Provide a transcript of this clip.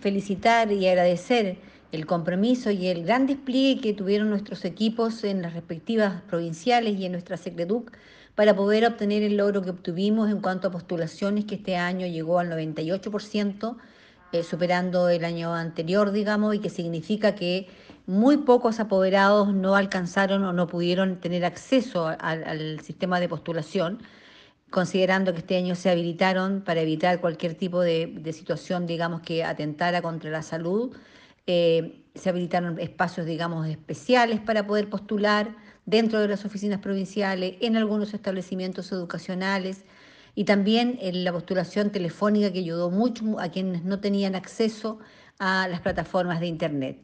felicitar y agradecer el compromiso y el gran despliegue que tuvieron nuestros equipos en las respectivas provinciales y en nuestra Secreduc para poder obtener el logro que obtuvimos en cuanto a postulaciones, que este año llegó al 98%, eh, superando el año anterior, digamos, y que significa que muy pocos apoderados no alcanzaron o no pudieron tener acceso al sistema de postulación considerando que este año se habilitaron para evitar cualquier tipo de, situación, digamos, que atentara contra la salud. Eh, se habilitaron espacios, digamos, especiales para poder postular dentro de las oficinas provinciales, en algunos establecimientos educacionales y también en la postulación telefónica que ayudó mucho a quienes no tenían acceso a las plataformas de Internet.